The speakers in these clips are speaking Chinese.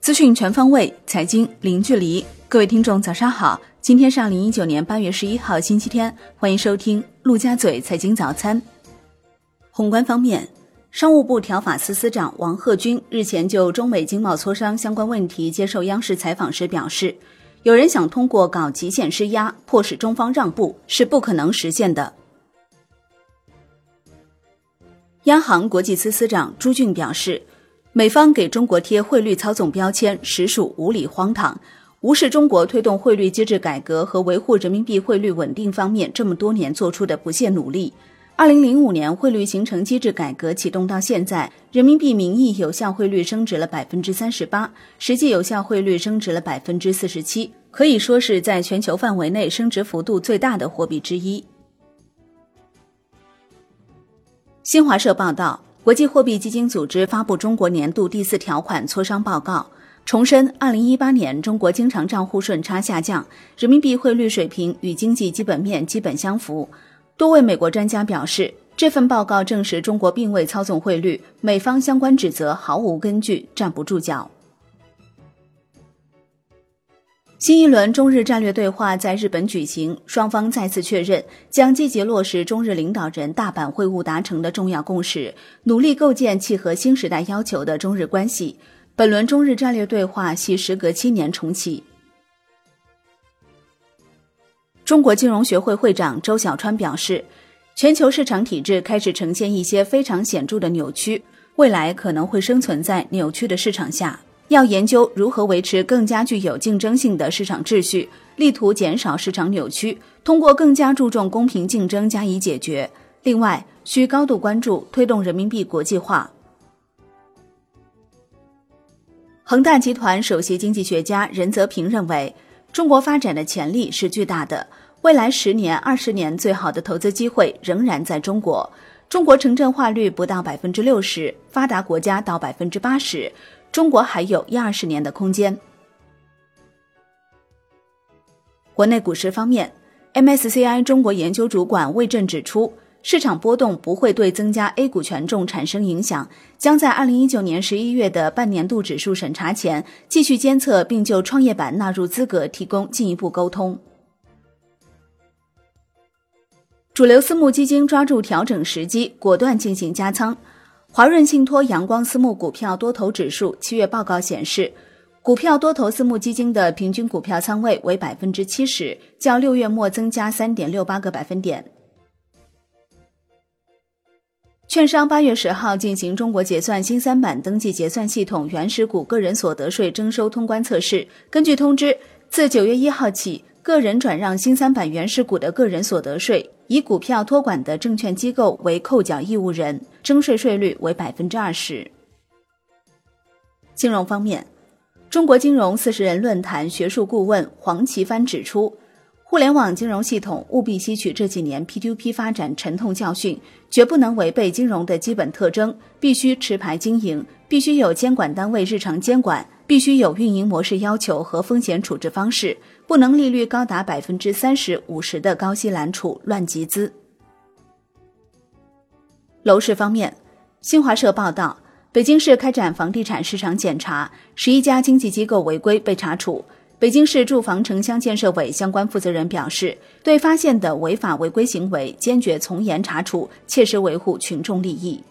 资讯全方位，财经零距离。各位听众，早上好！今天是二零一九年八月十一号，星期天，欢迎收听陆家嘴财经早餐。宏观方面，商务部条法司司长王贺军日前就中美经贸磋商相关问题接受央视采访时表示，有人想通过搞极限施压迫使中方让步，是不可能实现的。央行国际司司长朱俊表示，美方给中国贴汇率操纵标签，实属无理荒唐，无视中国推动汇率机制改革和维护人民币汇率稳定方面这么多年做出的不懈努力。二零零五年汇率形成机制改革启动到现在，人民币名义有效汇率升值了百分之三十八，实际有效汇率升值了百分之四十七，可以说是在全球范围内升值幅度最大的货币之一。新华社报道，国际货币基金组织发布中国年度第四条款磋商报告，重申二零一八年中国经常账户顺差下降，人民币汇率水平与经济基本面基本相符。多位美国专家表示，这份报告证实中国并未操纵汇率，美方相关指责毫无根据，站不住脚。新一轮中日战略对话在日本举行，双方再次确认将积极落实中日领导人大阪会晤达成的重要共识，努力构建契合新时代要求的中日关系。本轮中日战略对话系时隔七年重启。中国金融学会会长周小川表示，全球市场体制开始呈现一些非常显著的扭曲，未来可能会生存在扭曲的市场下。要研究如何维持更加具有竞争性的市场秩序，力图减少市场扭曲，通过更加注重公平竞争加以解决。另外，需高度关注推动人民币国际化。恒大集团首席经济学家任泽平认为，中国发展的潜力是巨大的，未来十年、二十年最好的投资机会仍然在中国。中国城镇化率不到百分之六十，发达国家到百分之八十。中国还有一二十年的空间。国内股市方面，MSCI 中国研究主管魏震指出，市场波动不会对增加 A 股权重产生影响，将在二零一九年十一月的半年度指数审查前继续监测，并就创业板纳入资格提供进一步沟通。主流私募基金抓住调整时机，果断进行加仓。华润信托阳光私募股票多头指数七月报告显示，股票多头私募基金的平均股票仓位为百分之七十，较六月末增加三点六八个百分点。券商八月十号进行中国结算新三板登记结算系统原始股个人所得税征收通关测试。根据通知，自九月一号起。个人转让新三板原始股的个人所得税，以股票托管的证券机构为扣缴义务人，征税税率为百分之二十。金融方面，中国金融四十人论坛学术顾问黄奇帆指出，互联网金融系统务必吸取这几年 P2P 发展沉痛教训，绝不能违背金融的基本特征，必须持牌经营，必须有监管单位日常监管。必须有运营模式要求和风险处置方式，不能利率高达百分之三十五十的高息揽储乱集资。楼市方面，新华社报道，北京市开展房地产市场检查，十一家经纪机构违规被查处。北京市住房城乡建设委相关负责人表示，对发现的违法违规行为坚决从严查处，切实维护群众利益。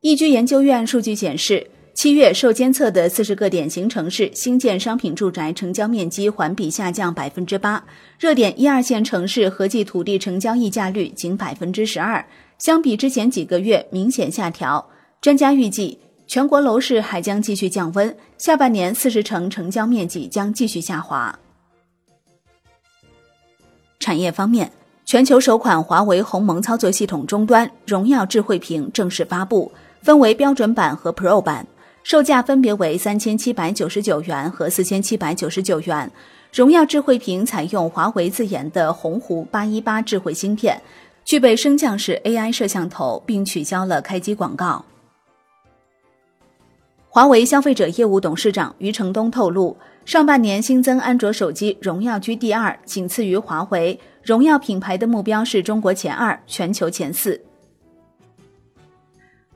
易居研究院数据显示。七月受监测的四十个典型城市新建商品住宅成交面积环比下降百分之八，热点一二线城市合计土地成交溢价率仅百分之十二，相比之前几个月明显下调。专家预计，全国楼市还将继续降温，下半年四十城成交面积将继续下滑。产业方面，全球首款华为鸿蒙操作系统终端荣耀智慧屏正式发布，分为标准版和 Pro 版。售价分别为三千七百九十九元和四千七百九十九元。荣耀智慧屏采用华为自研的鸿鹄八一八智慧芯片，具备升降式 AI 摄像头，并取消了开机广告。华为消费者业务董事长余承东透露，上半年新增安卓手机荣耀居第二，仅次于华为。荣耀品牌的目标是中国前二，全球前四。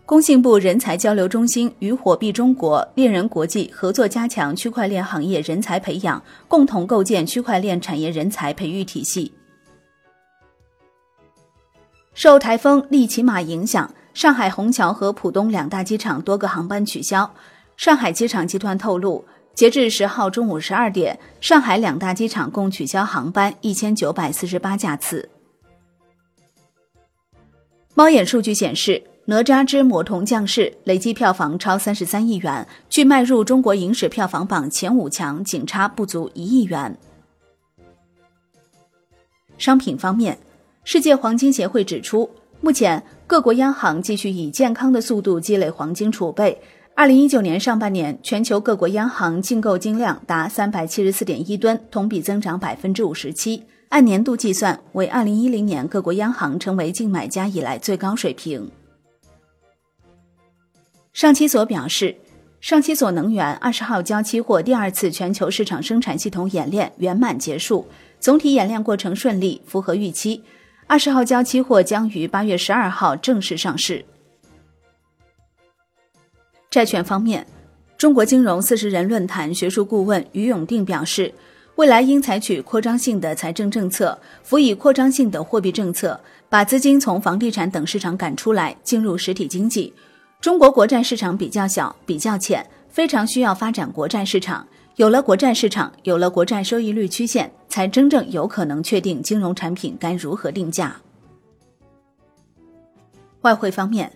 工信部人才交流中心与火币中国、猎人国际合作，加强区块链行业人才培养，共同构建区块链产业人才培育体系。受台风利奇马影响，上海虹桥和浦东两大机场多个航班取消。上海机场集团透露，截至十号中午十二点，上海两大机场共取消航班一千九百四十八架次。猫眼数据显示，《哪吒之魔童降世》累计票房超三十三亿元，距迈入中国影史票房榜前五强仅差不足一亿元。商品方面，世界黄金协会指出，目前各国央行继续以健康的速度积累黄金储备。二零一九年上半年，全球各国央行净购金量达三百七十四点一吨，同比增长百分之五十七，按年度计算为二零一零年各国央行成为净买家以来最高水平。上期所表示，上期所能源二十号交期货第二次全球市场生产系统演练圆满结束，总体演练过程顺利，符合预期。二十号交期货将于八月十二号正式上市。债券方面，中国金融四十人论坛学术顾问于永定表示，未来应采取扩张性的财政政策，辅以扩张性的货币政策，把资金从房地产等市场赶出来，进入实体经济。中国国债市场比较小、比较浅，非常需要发展国债市场。有了国债市场，有了国债收益率曲线，才真正有可能确定金融产品该如何定价。外汇方面。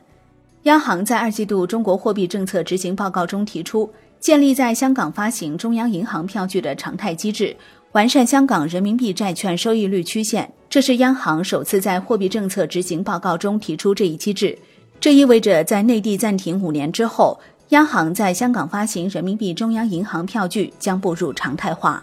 央行在二季度中国货币政策执行报告中提出，建立在香港发行中央银行票据的常态机制，完善香港人民币债券收益率曲线。这是央行首次在货币政策执行报告中提出这一机制。这意味着，在内地暂停五年之后，央行在香港发行人民币中央银行票据将步入常态化。